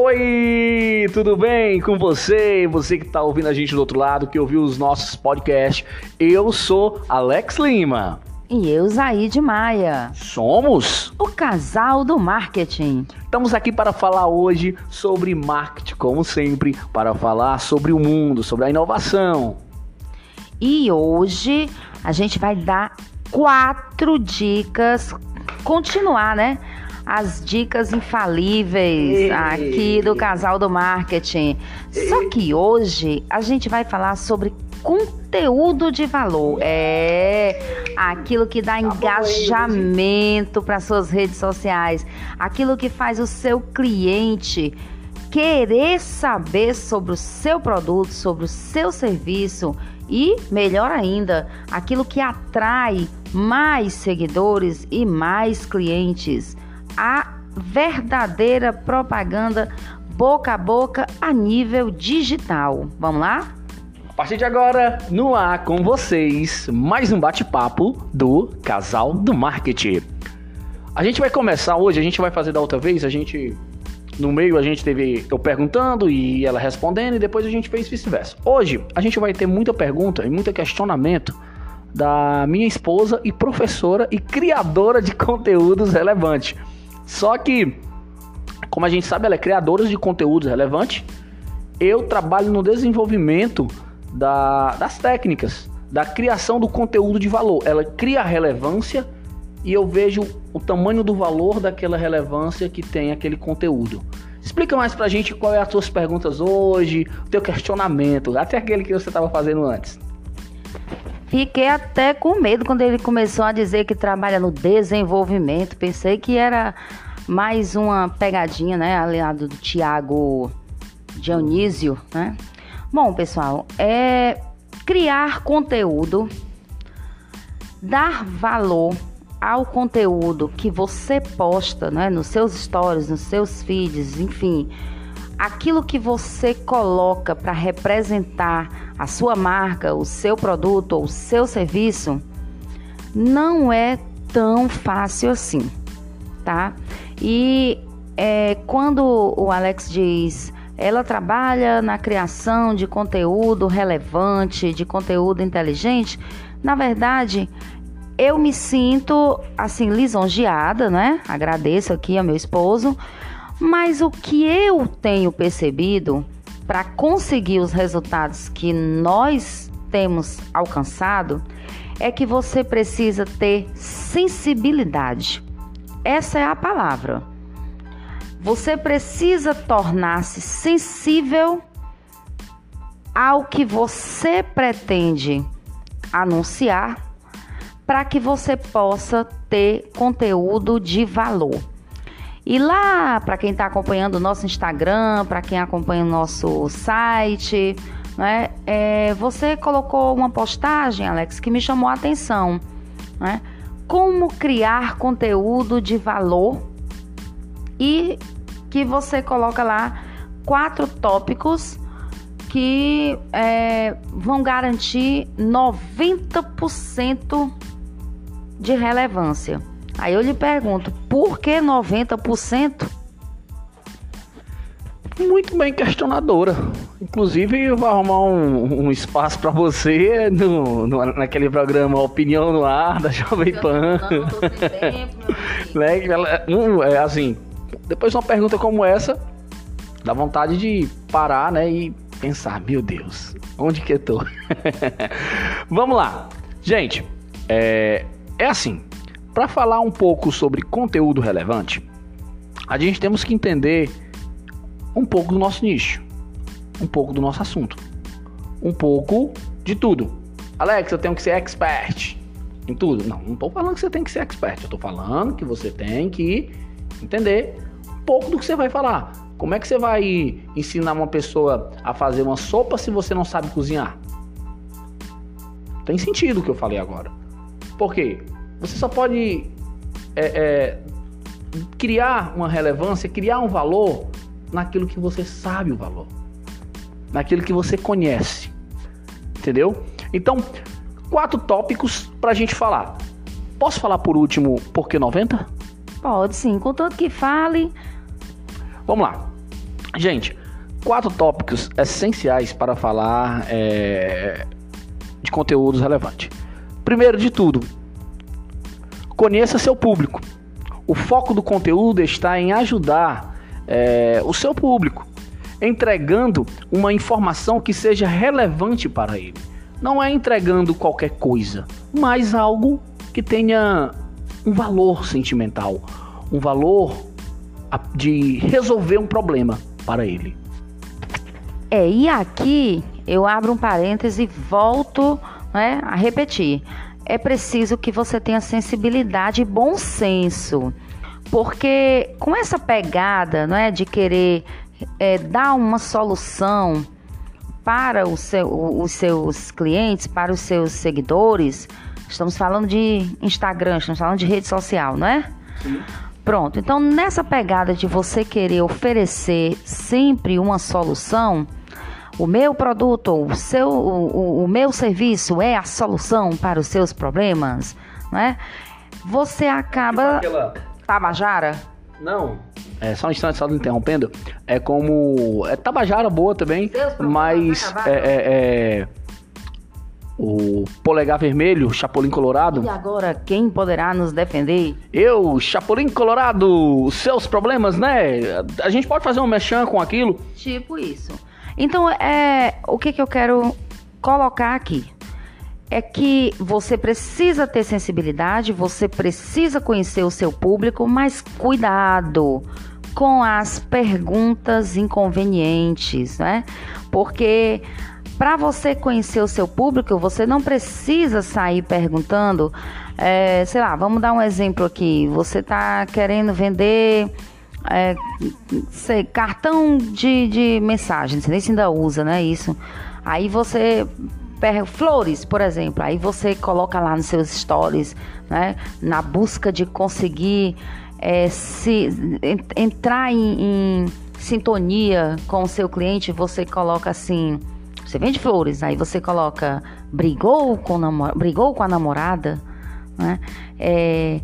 Oi, tudo bem com você? Você que está ouvindo a gente do outro lado, que ouviu os nossos podcasts. Eu sou Alex Lima. E eu, Zaide Maia. Somos o casal do marketing. Estamos aqui para falar hoje sobre marketing, como sempre, para falar sobre o mundo, sobre a inovação. E hoje a gente vai dar quatro dicas, continuar, né? As dicas infalíveis aqui do casal do marketing. Só que hoje a gente vai falar sobre conteúdo de valor. É aquilo que dá tá engajamento para suas redes sociais, aquilo que faz o seu cliente querer saber sobre o seu produto, sobre o seu serviço e, melhor ainda, aquilo que atrai mais seguidores e mais clientes a verdadeira propaganda boca a boca a nível digital. Vamos lá? A partir de agora, no ar com vocês, mais um bate-papo do Casal do Marketing. A gente vai começar hoje, a gente vai fazer da outra vez, a gente no meio a gente teve eu perguntando e ela respondendo e depois a gente fez vice-versa. Hoje a gente vai ter muita pergunta e muito questionamento da minha esposa e professora e criadora de conteúdos relevantes. Só que, como a gente sabe, ela é criadora de conteúdos relevantes. Eu trabalho no desenvolvimento da, das técnicas, da criação do conteúdo de valor. Ela cria relevância e eu vejo o tamanho do valor daquela relevância que tem aquele conteúdo. Explica mais pra gente qual é as suas perguntas hoje, o teu questionamento, até aquele que você estava fazendo antes. Fiquei até com medo quando ele começou a dizer que trabalha no desenvolvimento. Pensei que era mais uma pegadinha, né? Aliado do Tiago Dionísio, né? Bom, pessoal, é criar conteúdo, dar valor ao conteúdo que você posta, né? Nos seus stories, nos seus feeds, enfim aquilo que você coloca para representar a sua marca, o seu produto ou o seu serviço, não é tão fácil assim, tá? E é, quando o Alex diz ela trabalha na criação de conteúdo relevante, de conteúdo inteligente, na verdade, eu me sinto assim lisonjeada, né? Agradeço aqui ao meu esposo, mas o que eu tenho percebido para conseguir os resultados que nós temos alcançado é que você precisa ter sensibilidade. Essa é a palavra. Você precisa tornar-se sensível ao que você pretende anunciar para que você possa ter conteúdo de valor. E lá, para quem está acompanhando o nosso Instagram, para quem acompanha o nosso site, né, é, você colocou uma postagem, Alex, que me chamou a atenção. Né? Como criar conteúdo de valor e que você coloca lá quatro tópicos que é, vão garantir 90% de relevância. Aí eu lhe pergunto, por que 90%? Muito bem questionadora. Inclusive, eu vou arrumar um, um espaço para você no, no, naquele programa Opinião no Ar da Jovem Pan. Não, não, tempo, né? um, é assim, depois de uma pergunta como essa, dá vontade de parar, né? E pensar, meu Deus, onde que eu tô? Vamos lá. Gente, é, é assim, para falar um pouco sobre conteúdo relevante, a gente temos que entender um pouco do nosso nicho, um pouco do nosso assunto, um pouco de tudo. Alex, eu tenho que ser expert em tudo. Não, não estou falando que você tem que ser expert. Eu estou falando que você tem que entender um pouco do que você vai falar. Como é que você vai ensinar uma pessoa a fazer uma sopa se você não sabe cozinhar? Tem sentido o que eu falei agora. Por quê? Você só pode é, é, criar uma relevância, criar um valor naquilo que você sabe o valor, naquilo que você conhece. Entendeu? Então, quatro tópicos para a gente falar. Posso falar por último por que 90? Pode sim, contanto que fale. Vamos lá. Gente, quatro tópicos essenciais para falar é, de conteúdos relevantes. Primeiro de tudo, conheça seu público. O foco do conteúdo está em ajudar é, o seu público, entregando uma informação que seja relevante para ele. Não é entregando qualquer coisa, mas algo que tenha um valor sentimental, um valor de resolver um problema para ele. É, e aqui eu abro um parêntese e volto né, a repetir. É preciso que você tenha sensibilidade e bom senso. Porque com essa pegada né, de querer é, dar uma solução para seu, os seus clientes, para os seus seguidores, estamos falando de Instagram, estamos falando de rede social, não é? Sim. Pronto, então nessa pegada de você querer oferecer sempre uma solução, o meu produto, o seu, o, o meu serviço é a solução para os seus problemas, né? Você acaba. Tipo aquela... Tabajara? Não. É só um instante, só interrompendo. É como. É Tabajara boa também, mas. É, é, é, o polegar vermelho, Chapolin Colorado. E agora, quem poderá nos defender? Eu, Chapolin Colorado, seus problemas, né? A gente pode fazer um mechan com aquilo? Tipo isso. Então, é, o que, que eu quero colocar aqui? É que você precisa ter sensibilidade, você precisa conhecer o seu público, mas cuidado com as perguntas inconvenientes, né? Porque para você conhecer o seu público, você não precisa sair perguntando, é, sei lá, vamos dar um exemplo aqui. Você está querendo vender é, sei, cartão de, de mensagem, você nem se ainda usa, né? Isso. Aí você pega flores, por exemplo, aí você coloca lá nos seus stories, né? Na busca de conseguir é, se entrar em, em sintonia com o seu cliente, você coloca assim. Você vende flores, aí você coloca brigou com, brigou com a namorada, né? É,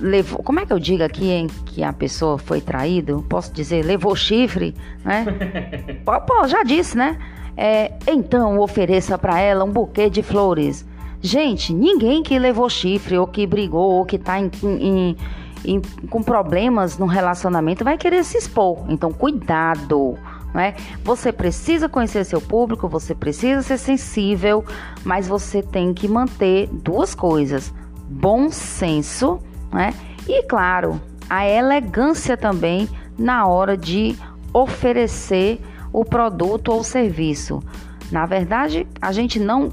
levou, como é que eu digo aqui em que a pessoa foi traída? Posso dizer, levou chifre, né? pô, já disse, né? É, então ofereça para ela um buquê de flores. Gente, ninguém que levou chifre ou que brigou ou que tá em, em, em, com problemas no relacionamento vai querer se expor. Então, cuidado. Né? Você precisa conhecer seu público, você precisa ser sensível, mas você tem que manter duas coisas: bom senso né? E claro, a elegância também na hora de oferecer o produto ou serviço. Na verdade, a gente não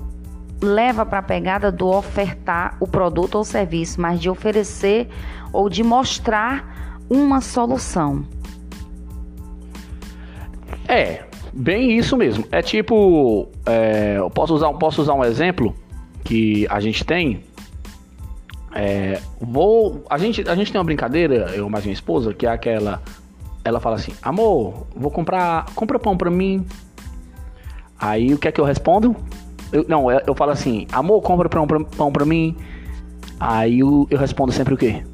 leva para a pegada do ofertar o produto ou serviço, mas de oferecer ou de mostrar uma solução. É, bem isso mesmo. É tipo, é, posso usar, posso usar um exemplo que a gente tem é, vou. A gente, a gente tem uma brincadeira, eu mais minha esposa, que é aquela. Ela fala assim: Amor, vou comprar. Compra pão pra mim. Aí o que é que eu respondo? Eu, não, eu, eu falo assim: Amor, compra pão pra, pão pra mim. Aí eu, eu respondo sempre o quê?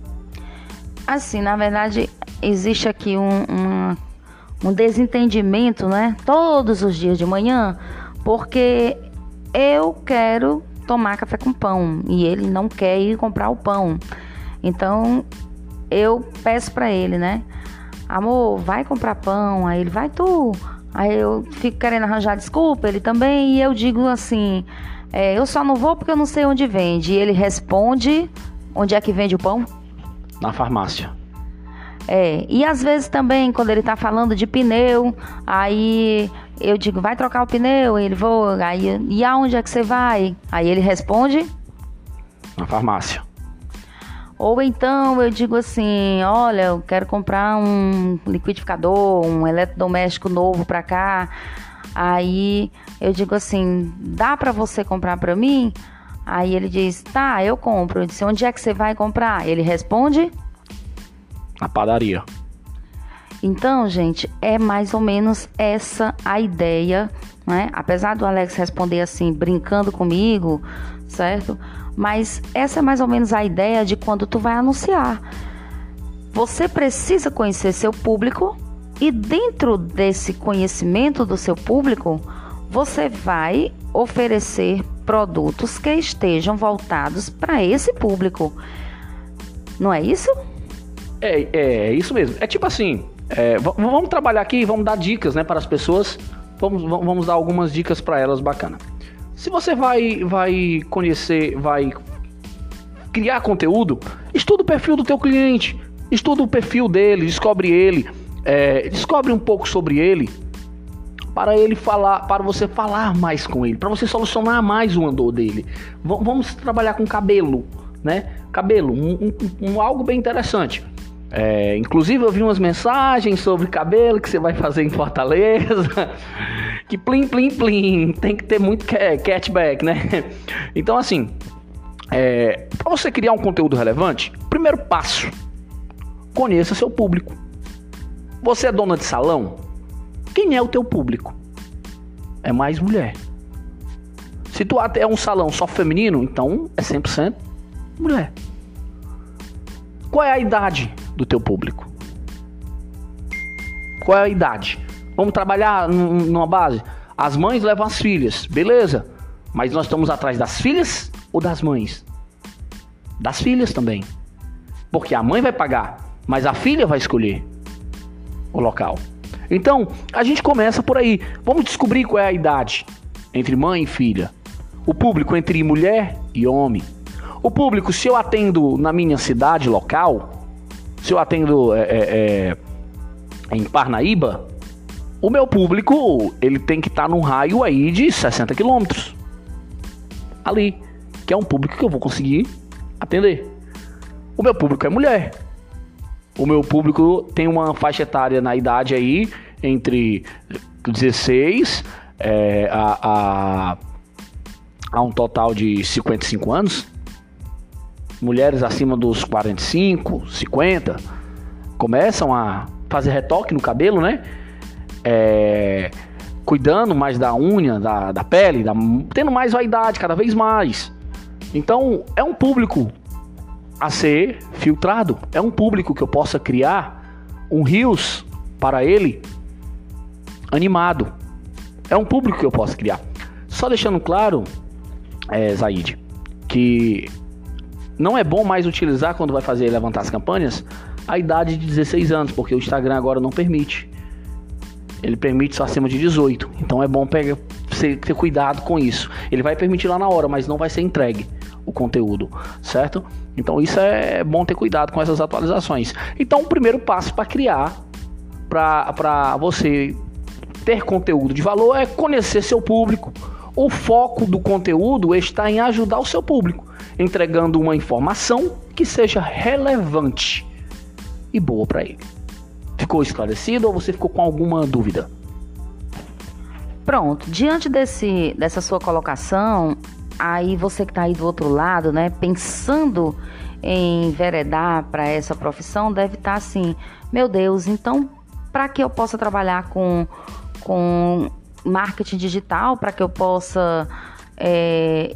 Assim, na verdade, existe aqui um, um, um desentendimento, né? Todos os dias de manhã, porque eu quero tomar café com pão e ele não quer ir comprar o pão. Então eu peço para ele, né? Amor, vai comprar pão. Aí ele vai tu. Aí eu fico querendo arranjar desculpa, ele também, e eu digo assim: é, eu só não vou porque eu não sei onde vende. E ele responde: onde é que vende o pão? Na farmácia. É, e às vezes também, quando ele tá falando de pneu, aí eu digo, vai trocar o pneu? Ele vou, aí, e aonde é que você vai? Aí ele responde: Na farmácia. Ou então eu digo assim: olha, eu quero comprar um liquidificador, um eletrodoméstico novo para cá. Aí eu digo assim: dá para você comprar para mim? Aí ele diz: tá, eu compro. Eu disse: onde é que você vai comprar? Ele responde: na padaria. Então, gente, é mais ou menos essa a ideia, né? Apesar do Alex responder assim, brincando comigo, certo? Mas essa é mais ou menos a ideia de quando tu vai anunciar. Você precisa conhecer seu público, E dentro desse conhecimento do seu público, você vai oferecer produtos que estejam voltados para esse público. Não é isso? É, é, é isso mesmo. É tipo assim, é, vamos trabalhar aqui, vamos dar dicas, né, para as pessoas. Vamos, vamos dar algumas dicas para elas bacana. Se você vai, vai conhecer, vai criar conteúdo, estuda o perfil do teu cliente, estuda o perfil dele, descobre ele, é, descobre um pouco sobre ele, para ele falar, para você falar mais com ele, para você solucionar mais o andor dele. V vamos trabalhar com cabelo, né? Cabelo, um, um, um algo bem interessante. É, inclusive eu vi umas mensagens sobre cabelo que você vai fazer em Fortaleza. que plim, plim, plim. Tem que ter muito catback, né? Então, assim, é, para você criar um conteúdo relevante, primeiro passo: conheça seu público. Você é dona de salão? Quem é o teu público? É mais mulher. Se tu é um salão só feminino, então é 100% mulher. Qual é a idade do teu público? Qual é a idade? Vamos trabalhar numa base. As mães levam as filhas, beleza? Mas nós estamos atrás das filhas ou das mães? Das filhas também. Porque a mãe vai pagar, mas a filha vai escolher o local. Então, a gente começa por aí. Vamos descobrir qual é a idade entre mãe e filha. O público entre mulher e homem. O público, se eu atendo na minha cidade local, se eu atendo é, é, é em Parnaíba, o meu público ele tem que estar tá num raio aí de 60 quilômetros. Ali. Que é um público que eu vou conseguir atender. O meu público é mulher. O meu público tem uma faixa etária na idade aí entre 16 é, a, a, a um total de 55 anos. Mulheres acima dos 45, 50 começam a fazer retoque no cabelo, né? É, cuidando mais da unha, da, da pele, da, tendo mais vaidade cada vez mais. Então é um público a ser filtrado. É um público que eu possa criar um rios para ele animado. É um público que eu posso criar. Só deixando claro, é, Zaid, que não é bom mais utilizar quando vai fazer levantar as campanhas a idade de 16 anos, porque o Instagram agora não permite. Ele permite só acima de 18. Então é bom pegar, ter cuidado com isso. Ele vai permitir lá na hora, mas não vai ser entregue o conteúdo, certo? Então isso é bom ter cuidado com essas atualizações. Então o primeiro passo para criar, para você ter conteúdo de valor é conhecer seu público. O foco do conteúdo está em ajudar o seu público, entregando uma informação que seja relevante e boa para ele. Ficou esclarecido ou você ficou com alguma dúvida? Pronto, diante desse, dessa sua colocação, aí você que está aí do outro lado, né, pensando em enveredar para essa profissão, deve estar tá assim: meu Deus, então para que eu possa trabalhar com, com marketing digital, para que eu possa é,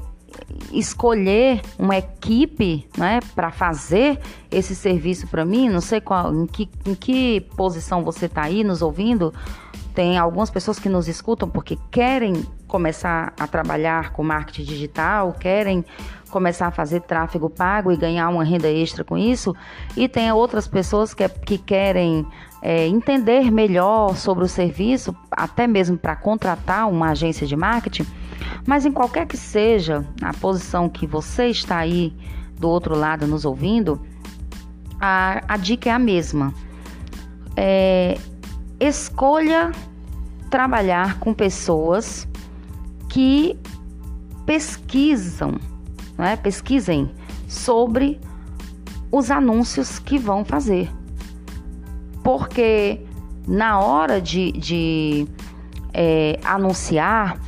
escolher uma equipe né, para fazer esse serviço para mim, não sei qual, em, que, em que posição você está aí nos ouvindo. Tem algumas pessoas que nos escutam porque querem começar a trabalhar com marketing digital, querem começar a fazer tráfego pago e ganhar uma renda extra com isso. E tem outras pessoas que, que querem é, entender melhor sobre o serviço, até mesmo para contratar uma agência de marketing. Mas em qualquer que seja a posição que você está aí do outro lado nos ouvindo, a, a dica é a mesma. É, escolha trabalhar com pessoas que pesquisam, né? pesquisem sobre os anúncios que vão fazer. Porque na hora de, de é, anunciar,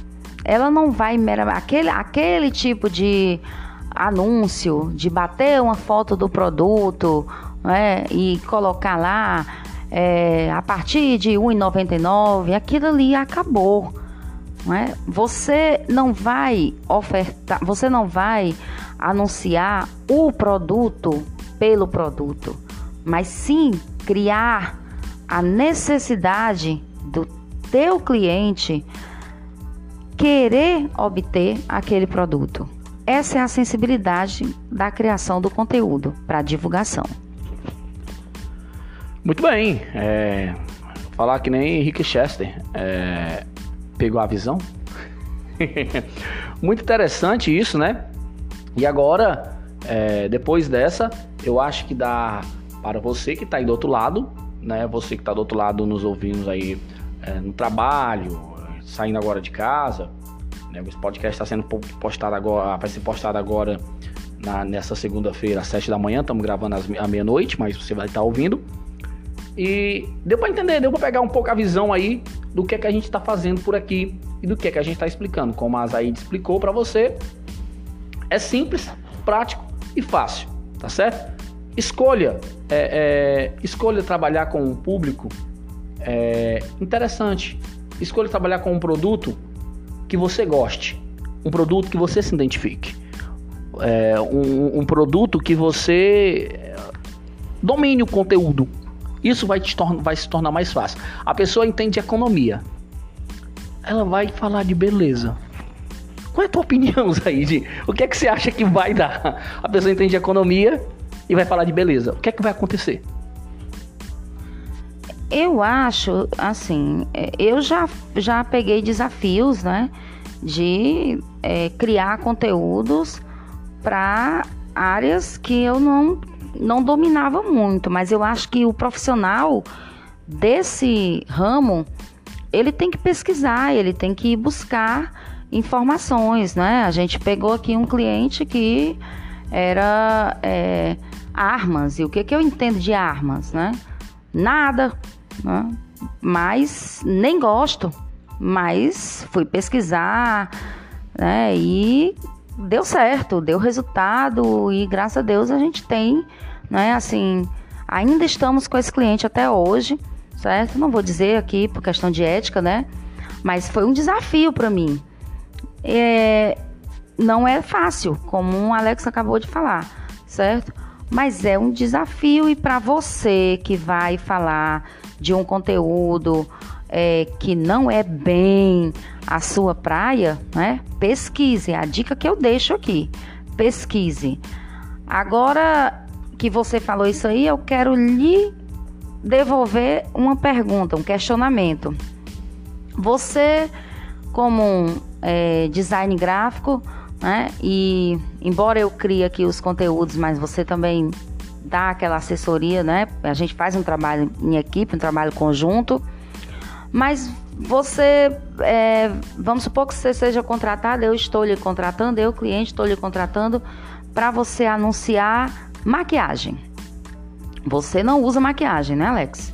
ela não vai meramente. Aquele, aquele tipo de anúncio, de bater uma foto do produto né, e colocar lá é, a partir de R$ 1,99, aquilo ali acabou. Não é? Você não vai ofertar, você não vai anunciar o produto pelo produto, mas sim criar a necessidade do teu cliente querer obter aquele produto. Essa é a sensibilidade da criação do conteúdo para divulgação. Muito bem. É, falar que nem Rick Chester é, pegou a visão. Muito interessante isso, né? E agora, é, depois dessa, eu acho que dá para você que está aí do outro lado, né? Você que está do outro lado nos ouvindo aí é, no trabalho, saindo agora de casa. Né? Esse podcast está sendo postado agora, vai ser postado agora na, nessa segunda-feira às sete da manhã. Estamos gravando às, à meia-noite, mas você vai estar tá ouvindo. E deu para entender, deu para pegar um pouco a visão aí do que é que a gente está fazendo por aqui e do que é que a gente está explicando. Como a Zaid explicou para você, é simples, prático e fácil, tá certo? Escolha, é, é, escolha trabalhar com um público é, interessante. Escolha trabalhar com um produto que você goste, um produto que você se identifique, é, um, um produto que você domine o conteúdo, isso vai, te vai se tornar mais fácil. A pessoa entende economia. Ela vai falar de beleza. Qual é a tua opinião, Zaid? O que é que você acha que vai dar? A pessoa entende economia e vai falar de beleza. O que é que vai acontecer? Eu acho, assim, é, eu já, já peguei desafios, né? De é, criar conteúdos para áreas que eu não não dominava muito, mas eu acho que o profissional desse ramo ele tem que pesquisar, ele tem que buscar informações, né? A gente pegou aqui um cliente que era é, armas e o que que eu entendo de armas, né? Nada, né? Mas nem gosto, mas fui pesquisar, né? E deu certo, deu resultado e graças a Deus a gente tem né? Assim, ainda estamos com esse cliente até hoje, certo? Não vou dizer aqui por questão de ética, né? Mas foi um desafio para mim. É, não é fácil, como o Alex acabou de falar, certo? Mas é um desafio e para você que vai falar de um conteúdo é, que não é bem a sua praia, né? Pesquise. A dica que eu deixo aqui, pesquise. Agora que você falou isso aí, eu quero lhe devolver uma pergunta, um questionamento. Você, como um é, design gráfico, né? E embora eu crie aqui os conteúdos, mas você também dá aquela assessoria, né? A gente faz um trabalho em equipe, um trabalho conjunto. Mas você, é, vamos supor que você seja contratado, eu estou lhe contratando, eu, cliente, estou lhe contratando para você anunciar Maquiagem. Você não usa maquiagem, né, Alex?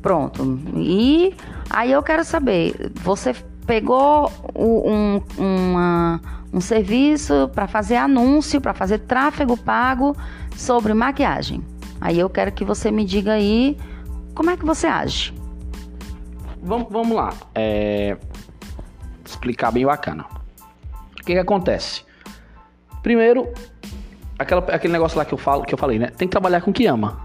Pronto. E aí eu quero saber, você pegou um, uma, um serviço para fazer anúncio, para fazer tráfego pago sobre maquiagem. Aí eu quero que você me diga aí como é que você age. Vamos, vamos lá. É... Explicar bem bacana. O que, que acontece? Primeiro, aquela, aquele negócio lá que eu falo, que eu falei, né? Tem que trabalhar com o que ama.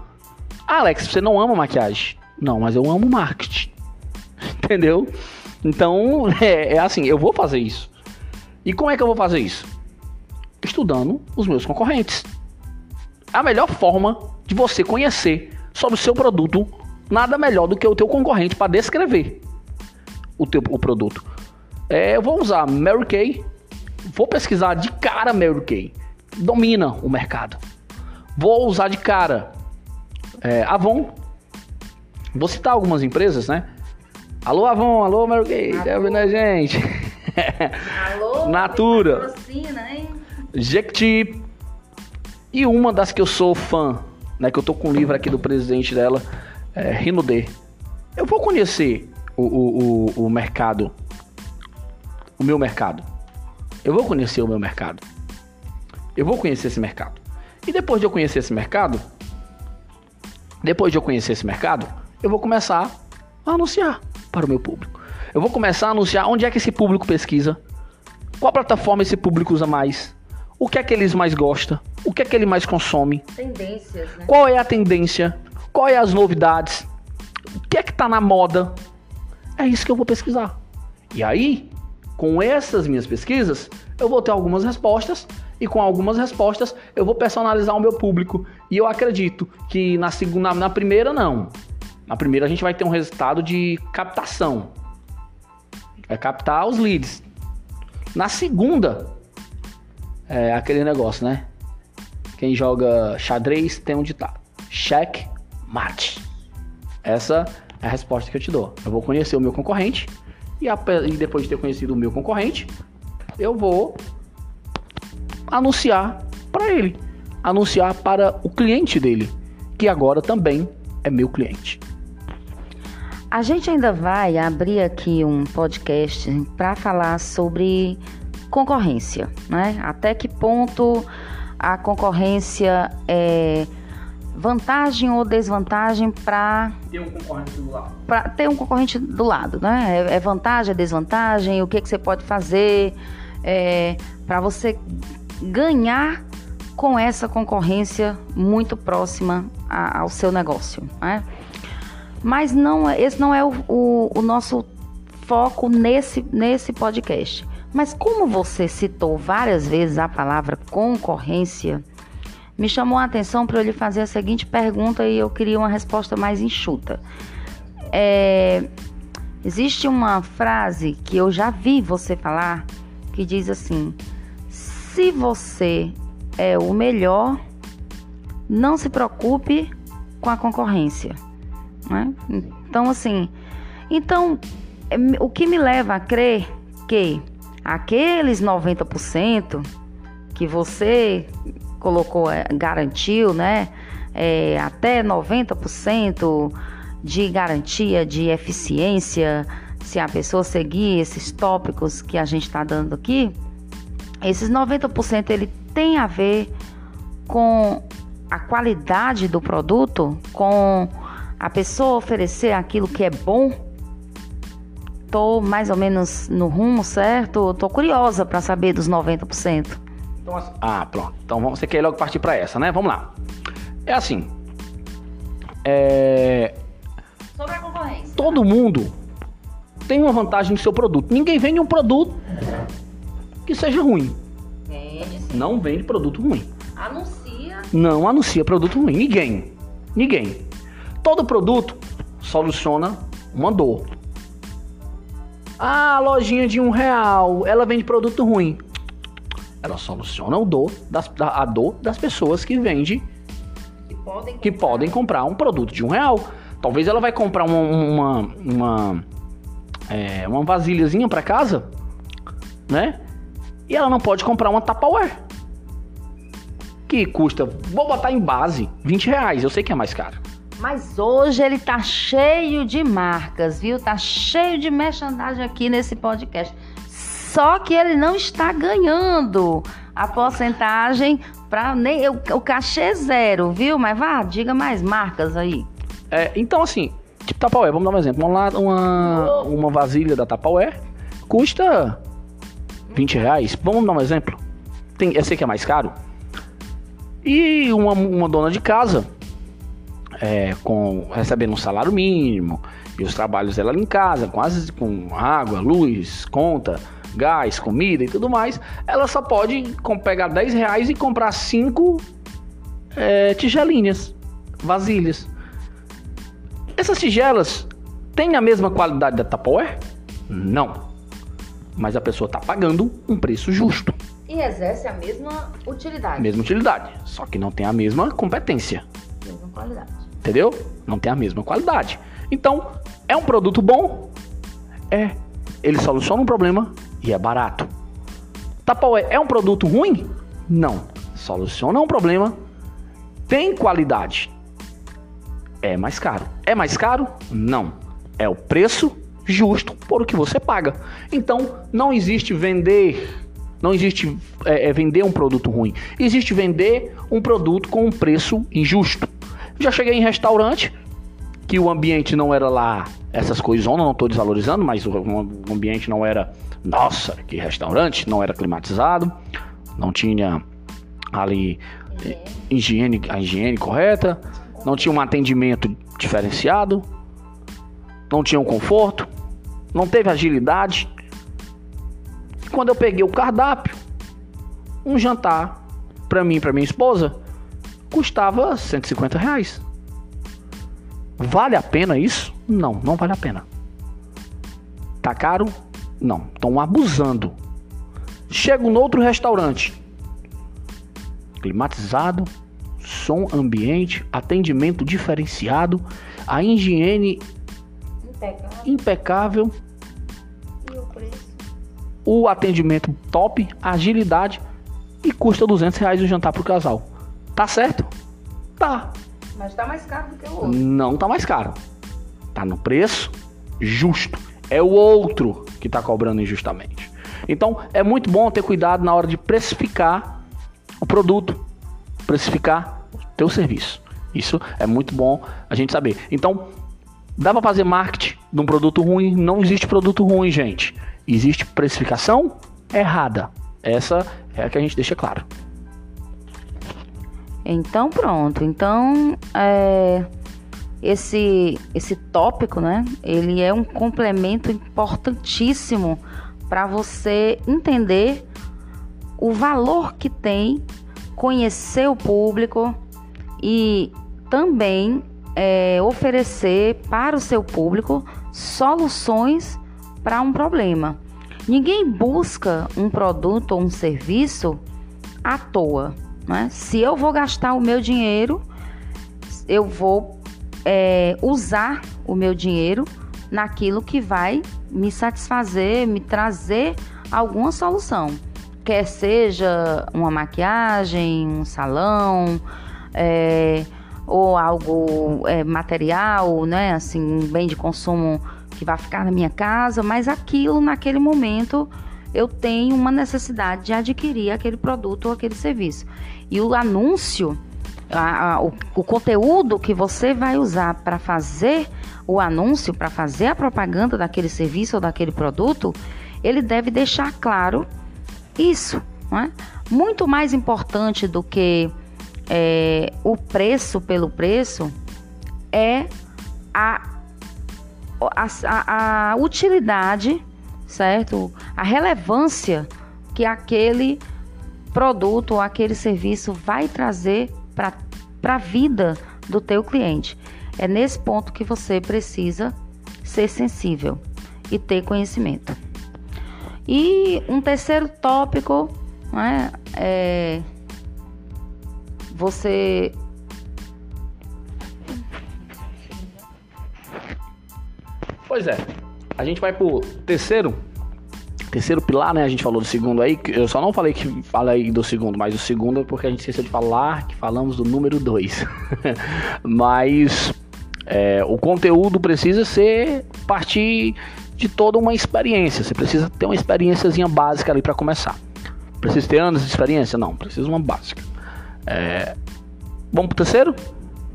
Ah, Alex, você não ama maquiagem? Não, mas eu amo marketing. Entendeu? Então, é, é assim, eu vou fazer isso. E como é que eu vou fazer isso? Estudando os meus concorrentes. A melhor forma de você conhecer sobre o seu produto, nada melhor do que o teu concorrente para descrever o teu o produto. É, eu vou usar Mary Kay, vou pesquisar de cara Mary Kay domina o mercado. Vou usar de cara é, Avon. Vou citar algumas empresas, né? Alô Avon, alô Mary Kay, tá ouvindo a gente? Alô, Natura, Jequiti e uma das que eu sou fã, né? Que eu tô com o livro aqui do presidente dela, é, Rino D. Eu vou conhecer o, o, o, o mercado, o meu mercado. Eu vou conhecer o meu mercado. Eu vou conhecer esse mercado. E depois de eu conhecer esse mercado, depois de eu conhecer esse mercado, eu vou começar a anunciar para o meu público. Eu vou começar a anunciar onde é que esse público pesquisa, qual plataforma esse público usa mais, o que é que eles mais gostam, o que é que ele mais consome, tendências, né? qual é a tendência, qual é as novidades, o que é que tá na moda? É isso que eu vou pesquisar. E aí, com essas minhas pesquisas, eu vou ter algumas respostas e com algumas respostas eu vou personalizar o meu público. E eu acredito que na segunda, na primeira não. Na primeira a gente vai ter um resultado de captação. Vai captar os leads. Na segunda é aquele negócio, né? Quem joga xadrez tem um ditado: cheque mate. Essa é a resposta que eu te dou. Eu vou conhecer o meu concorrente e, e depois de ter conhecido o meu concorrente, eu vou anunciar para ele, anunciar para o cliente dele, que agora também é meu cliente. A gente ainda vai abrir aqui um podcast para falar sobre concorrência, né? Até que ponto a concorrência é vantagem ou desvantagem para ter um concorrente do lado. Para ter um concorrente do lado, né? É, é vantagem, é desvantagem, o que, que você pode fazer é, para você ganhar com essa concorrência muito próxima a, ao seu negócio, né? Mas não, esse não é o, o, o nosso foco nesse, nesse podcast. Mas como você citou várias vezes a palavra concorrência, me chamou a atenção para eu lhe fazer a seguinte pergunta e eu queria uma resposta mais enxuta. É, existe uma frase que eu já vi você falar que diz assim: se você é o melhor, não se preocupe com a concorrência. Né? Então, assim, então é, o que me leva a crer que aqueles 90% que você colocou, é, garantiu, né? É, até 90% de garantia de eficiência, se a pessoa seguir esses tópicos que a gente está dando aqui, esses 90% ele tem a ver com a qualidade do produto, com a pessoa oferecer aquilo que é bom. Tô mais ou menos no rumo certo, tô curiosa para saber dos 90%. Então, assim, ah, pronto. Então você quer logo partir para essa, né? Vamos lá. É assim. É... Sobre a concorrência. Todo mundo tem uma vantagem no seu produto. Ninguém vende um produto que seja ruim. Vende sim. Não vende produto ruim. Anuncia. Não anuncia produto ruim. Ninguém. Ninguém. Todo produto soluciona uma dor. Ah, lojinha de um real, ela vende produto ruim ela soluciona o dor das, a dor das pessoas que vendem que podem, que podem comprar um produto de um real. Talvez ela vai comprar uma uma, uma, é, uma vasilhazinha para casa, né? E ela não pode comprar uma Tupperware que custa, vou botar em base, 20 reais. Eu sei que é mais caro. Mas hoje ele tá cheio de marcas, viu? Tá cheio de merchandising aqui nesse podcast. Só que ele não está ganhando a porcentagem para nem o, o cachê é zero, viu? Mas vá, diga mais marcas aí. É, então assim, tipo Tapaué, vamos dar um exemplo. Vamos lá, uma, uma vasilha da Tapaué custa 20 reais. Vamos dar um exemplo. Tem, eu sei que é mais caro. E uma, uma dona de casa, é, com recebendo um salário mínimo, e os trabalhos dela em casa, com, as, com água, luz, conta, gás, comida e tudo mais, ela só pode pegar 10 reais e comprar 5 é, tigelinhas, vasilhas. Essas tigelas têm a mesma qualidade da Tupperware? Não. Mas a pessoa está pagando um preço justo. E exerce a mesma utilidade. Mesma utilidade, só que não tem a mesma competência. Mesma qualidade. Entendeu? Não tem a mesma qualidade. Então, é um produto bom? É. Ele soluciona um problema e é barato. Tupperware é um produto ruim? Não. Soluciona um problema, tem qualidade. É mais caro. É mais caro? Não. É o preço justo por o que você paga. Então, não existe vender, não existe é, é vender um produto ruim. Existe vender um produto com um preço injusto. Já cheguei em restaurante que o ambiente não era lá essas coisas, não estou desvalorizando, mas o ambiente não era nossa, que restaurante, não era climatizado, não tinha ali higiene, a higiene correta, não tinha um atendimento diferenciado, não tinham conforto, não teve agilidade. Quando eu peguei o cardápio, um jantar para mim para minha esposa custava 150 reais. Vale a pena isso? Não, não vale a pena. Tá caro? Não, estão abusando. Chego no outro restaurante, climatizado, som ambiente, atendimento diferenciado, a higiene impecável, impecável? O atendimento top, agilidade e custa 200 reais o jantar pro casal. Tá certo? Tá. Mas tá mais caro do que o outro. Não tá mais caro. Tá no preço justo. É o outro que tá cobrando injustamente. Então é muito bom ter cuidado na hora de precificar o produto, precificar o teu serviço. Isso é muito bom a gente saber. Então, dá para fazer marketing de um produto ruim? Não existe produto ruim, gente. Existe precificação errada. Essa é a que a gente deixa claro. Então pronto. Então é, esse esse tópico, né? Ele é um complemento importantíssimo para você entender o valor que tem conhecer o público e também é, oferecer para o seu público soluções para um problema. Ninguém busca um produto ou um serviço à toa. Né? Se eu vou gastar o meu dinheiro, eu vou é, usar o meu dinheiro naquilo que vai me satisfazer, me trazer alguma solução. Quer seja uma maquiagem, um salão, é, ou algo é, material, né? Assim, um bem de consumo que vai ficar na minha casa, mas aquilo naquele momento eu tenho uma necessidade de adquirir aquele produto ou aquele serviço. E o anúncio, a, a, o, o conteúdo que você vai usar para fazer o anúncio, para fazer a propaganda daquele serviço ou daquele produto, ele deve deixar claro isso. Não é? Muito mais importante do que é, o preço pelo preço é a, a, a utilidade certo? A relevância que aquele produto ou aquele serviço vai trazer para a vida do teu cliente. É nesse ponto que você precisa ser sensível e ter conhecimento. E um terceiro tópico né, é você Pois é, a gente vai pro terceiro. Terceiro pilar, né? A gente falou do segundo aí. Eu só não falei que fala aí do segundo, mas o segundo é porque a gente esqueceu de falar que falamos do número dois. mas é, o conteúdo precisa ser partir de toda uma experiência. Você precisa ter uma experiênciazinha básica ali para começar. Precisa ter anos de experiência? Não, precisa uma básica. É... Vamos pro terceiro?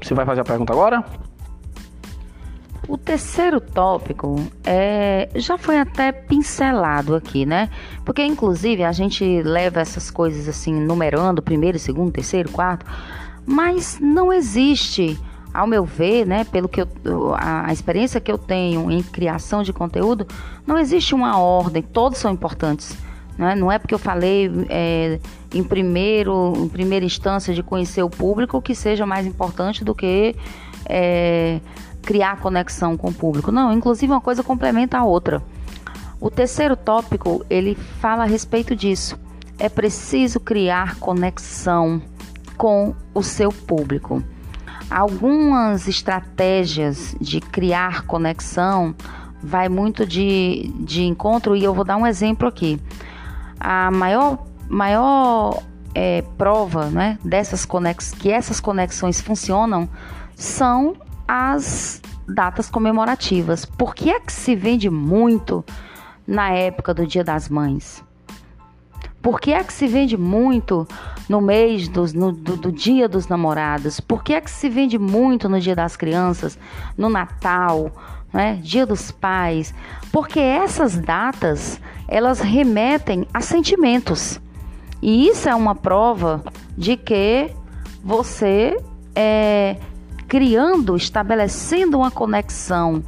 Você vai fazer a pergunta agora? O terceiro tópico é, já foi até pincelado aqui, né? Porque, inclusive, a gente leva essas coisas assim, numerando primeiro, segundo, terceiro, quarto, mas não existe, ao meu ver, né? Pelo que eu, a, a experiência que eu tenho em criação de conteúdo, não existe uma ordem, todos são importantes. Né? Não é porque eu falei é, em, primeiro, em primeira instância de conhecer o público que seja mais importante do que. É, criar conexão com o público. Não, inclusive uma coisa complementa a outra. O terceiro tópico, ele fala a respeito disso. É preciso criar conexão com o seu público. Algumas estratégias de criar conexão vai muito de, de encontro e eu vou dar um exemplo aqui. A maior, maior é, prova né, dessas conex que essas conexões funcionam são as datas comemorativas. Por que é que se vende muito na época do Dia das Mães? Por que é que se vende muito no mês dos, no, do, do, Dia dos Namorados? Por que é que se vende muito no Dia das Crianças, no Natal, né? Dia dos Pais? Porque essas datas elas remetem a sentimentos e isso é uma prova de que você é, criando, estabelecendo uma conexão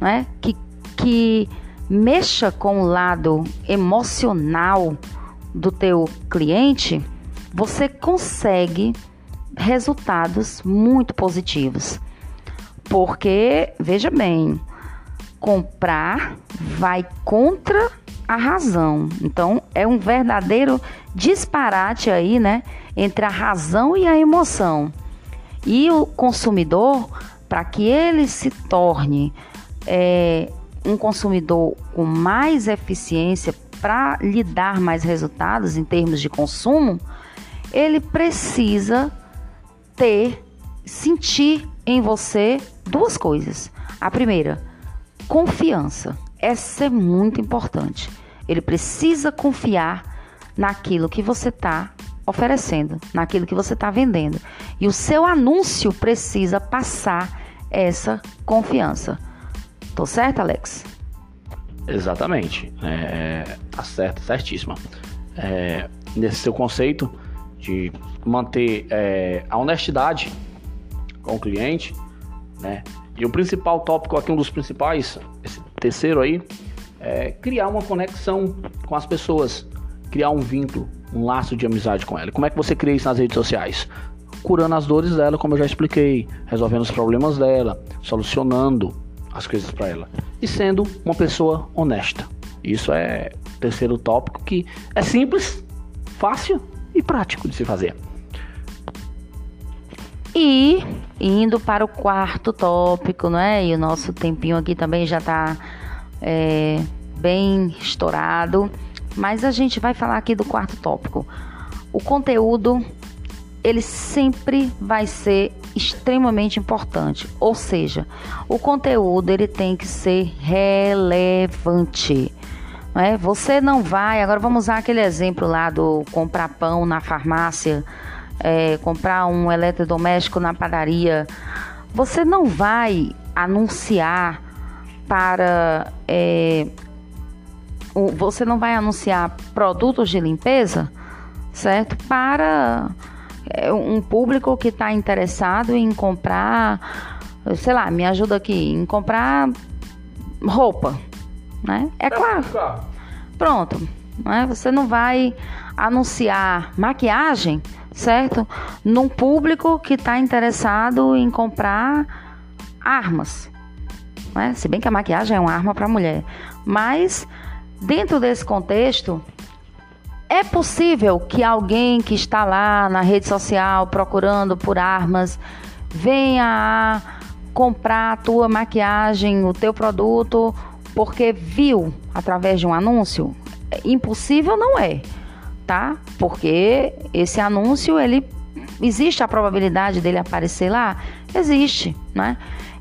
né? que, que mexa com o lado emocional do teu cliente, você consegue resultados muito positivos. Porque, veja bem, comprar vai contra a razão. Então, é um verdadeiro disparate aí, né, entre a razão e a emoção. E o consumidor, para que ele se torne é, um consumidor com mais eficiência para lhe dar mais resultados em termos de consumo, ele precisa ter, sentir em você duas coisas. A primeira, confiança. Essa é muito importante. Ele precisa confiar naquilo que você está oferecendo, naquilo que você está vendendo. E o seu anúncio precisa passar essa confiança. Tô certo, Alex? Exatamente. É, tá certo, certíssima. É, nesse seu conceito de manter é, a honestidade com o cliente, né? E o principal tópico aqui, um dos principais, esse terceiro aí, é criar uma conexão com as pessoas, criar um vínculo, um laço de amizade com ela. Como é que você cria isso nas redes sociais? Curando as dores dela, como eu já expliquei, resolvendo os problemas dela, solucionando as coisas para ela e sendo uma pessoa honesta. Isso é o terceiro tópico que é simples, fácil e prático de se fazer. E indo para o quarto tópico, né? E o nosso tempinho aqui também já está é, bem estourado, mas a gente vai falar aqui do quarto tópico. O conteúdo ele sempre vai ser extremamente importante, ou seja, o conteúdo ele tem que ser relevante. Né? Você não vai, agora vamos usar aquele exemplo lá do comprar pão na farmácia, é, comprar um eletrodoméstico na padaria. Você não vai anunciar para é, você não vai anunciar produtos de limpeza, certo? Para é um público que está interessado em comprar, sei lá, me ajuda aqui, em comprar roupa, né? É claro. Pronto, né? Você não vai anunciar maquiagem, certo? Num público que está interessado em comprar armas, né? Se bem que a maquiagem é uma arma para mulher, mas dentro desse contexto é possível que alguém que está lá na rede social procurando por armas venha a comprar a tua maquiagem, o teu produto, porque viu através de um anúncio? Impossível não é, tá? Porque esse anúncio, ele existe a probabilidade dele aparecer lá? Existe, né?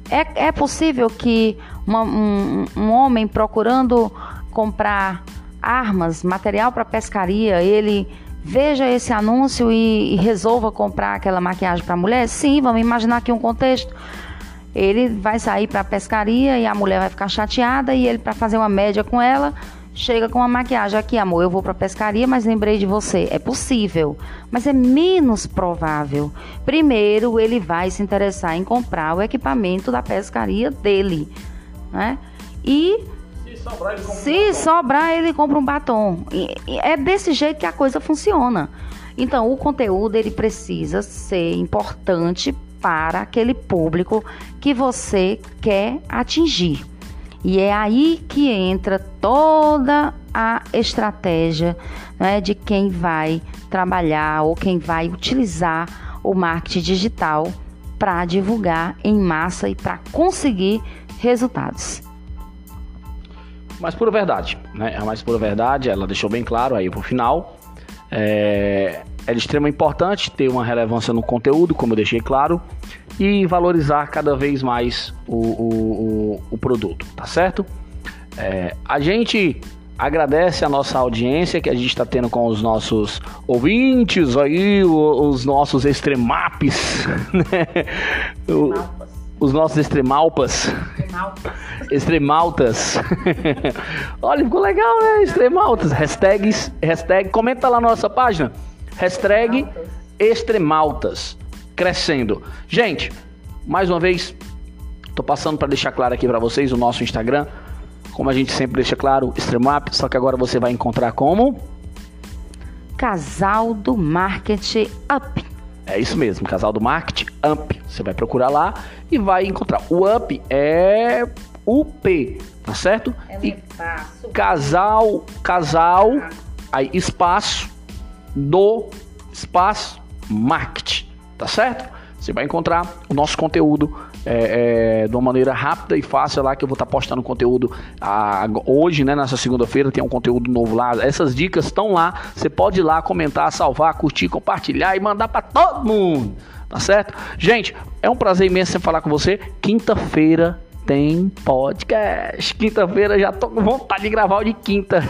É, é possível que uma, um, um homem procurando comprar armas, material para pescaria, ele veja esse anúncio e, e resolva comprar aquela maquiagem para mulher? Sim, vamos imaginar aqui um contexto. Ele vai sair para a pescaria e a mulher vai ficar chateada e ele para fazer uma média com ela, chega com uma maquiagem aqui, amor, eu vou para a pescaria, mas lembrei de você. É possível, mas é menos provável. Primeiro, ele vai se interessar em comprar o equipamento da pescaria dele, né? E sobrar, ele compra Se um sobrar, ele compra um batom. É desse jeito que a coisa funciona. Então, o conteúdo ele precisa ser importante para aquele público que você quer atingir. E é aí que entra toda a estratégia né, de quem vai trabalhar ou quem vai utilizar o marketing digital para divulgar em massa e para conseguir resultados mais pura verdade, né? A mais pura verdade, ela deixou bem claro aí pro final. É, é de extrema importância ter uma relevância no conteúdo, como eu deixei claro, e valorizar cada vez mais o, o, o, o produto, tá certo? É, a gente agradece a nossa audiência que a gente está tendo com os nossos ouvintes aí, os nossos extremapes, né? Os nossos extremalpas. Extremaltas. Olha, ficou legal, né? Extremaltas. Hashtags, hashtag, comenta lá na nossa página. Hashtag Extremaltas. Crescendo. Gente, mais uma vez, Tô passando para deixar claro aqui para vocês o nosso Instagram, como a gente sempre deixa claro, Extremap, só que agora você vai encontrar como Casal do Marketing Up. É isso mesmo, Casal do Marketing Up. Você vai procurar lá e vai encontrar. O Up é o P, tá certo? É e espaço. casal, casal, aí espaço do espaço marketing, tá certo? Você vai encontrar o nosso conteúdo é, é, de uma maneira rápida e fácil lá que eu vou estar tá postando conteúdo a, hoje, né? Nessa segunda-feira tem um conteúdo novo lá. Essas dicas estão lá. Você pode ir lá comentar, salvar, curtir, compartilhar e mandar para todo mundo. Tá certo? Gente, é um prazer imenso falar com você. Quinta-feira tem podcast. Quinta-feira já tô com vontade de gravar o de quinta.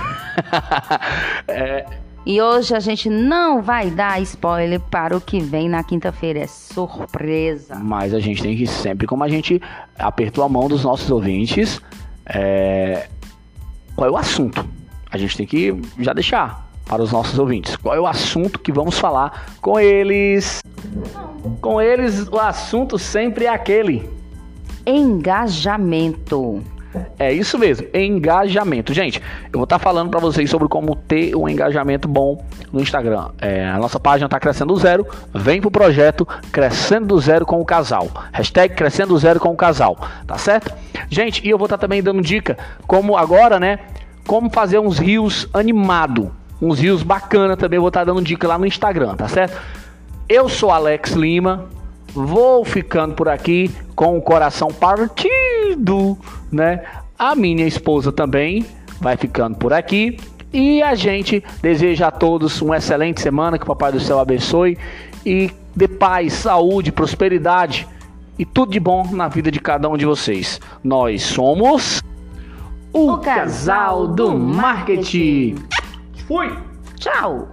é, e hoje a gente não vai dar spoiler para o que vem na quinta-feira, é surpresa. Mas a gente tem que sempre, como a gente apertou a mão dos nossos ouvintes, é... qual é o assunto? A gente tem que já deixar para os nossos ouvintes. Qual é o assunto que vamos falar com eles? Com eles, o assunto sempre é aquele: engajamento. É isso mesmo, engajamento. Gente, eu vou estar tá falando para vocês sobre como ter um engajamento bom no Instagram. É, a nossa página está crescendo do zero. Vem pro projeto Crescendo do Zero com o Casal. Hashtag Crescendo do Zero com o Casal. Tá certo? Gente, e eu vou estar tá também dando dica como agora, né? Como fazer uns rios animado. Uns rios bacana também. Eu vou estar tá dando dica lá no Instagram, tá certo? Eu sou Alex Lima. Vou ficando por aqui com o coração partido, né? A minha esposa também vai ficando por aqui. E a gente deseja a todos uma excelente semana, que o Papai do Céu abençoe e dê paz, saúde, prosperidade e tudo de bom na vida de cada um de vocês. Nós somos o, o casal do marketing. Fui! Tchau!